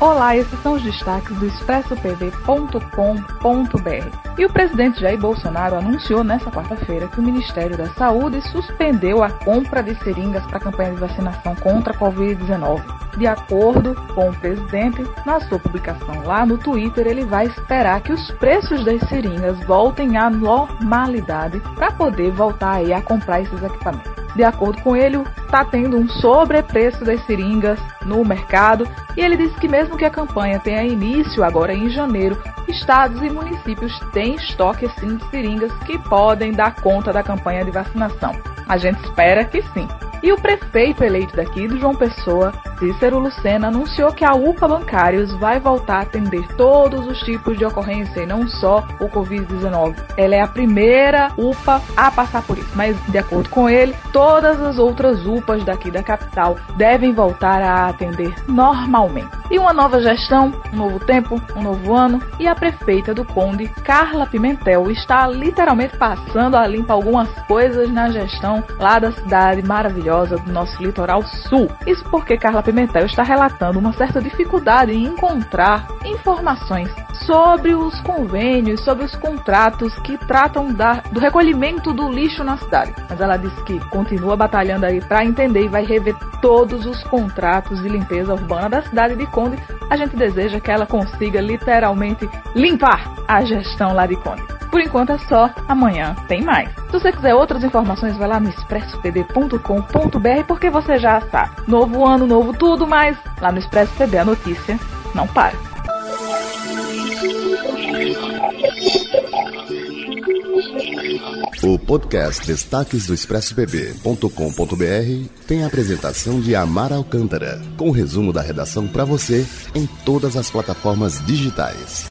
Olá, esses são os destaques do expressopv.com.br. E o presidente Jair Bolsonaro anunciou nesta quarta-feira que o Ministério da Saúde suspendeu a compra de seringas para a campanha de vacinação contra a Covid-19. De acordo com o presidente, na sua publicação lá no Twitter, ele vai esperar que os preços das seringas voltem à normalidade para poder voltar a comprar esses equipamentos. De acordo com ele, está tendo um sobrepreço das seringas no mercado e ele disse que mesmo que a campanha tenha início agora em janeiro, estados e municípios têm estoque sim de seringas que podem dar conta da campanha de vacinação. A gente espera que sim. E o prefeito eleito daqui do João Pessoa, Cícero Lucena, anunciou que a UPA Bancários vai voltar a atender todos os tipos de ocorrência e não só o Covid-19. Ela é a primeira UPA a passar por isso, mas de acordo com ele, todas as outras UPAs daqui da capital devem voltar a atender normalmente. E uma nova gestão, um novo tempo, um novo ano, e a prefeita do Conde, Carla Pimentel, está literalmente passando a limpa algumas coisas na gestão lá da cidade maravilhosa do nosso litoral sul. Isso porque Carla Pimentel está relatando uma certa dificuldade em encontrar informações sobre os convênios, sobre os contratos que tratam da, do recolhimento do lixo na cidade. Mas ela disse que continua batalhando aí para entender e vai rever todos os contratos de limpeza urbana da cidade de Conde. A gente deseja que ela consiga literalmente limpar a gestão lá de Conde. Por enquanto é só, amanhã tem mais. Se você quiser outras informações, vai lá no expressopd.com.br porque você já sabe. Novo ano, novo tudo, mas lá no Expresso PB a notícia não para. O podcast Destaques do ExpressoPB.com.br tem a apresentação de Amar Alcântara, com resumo da redação para você em todas as plataformas digitais.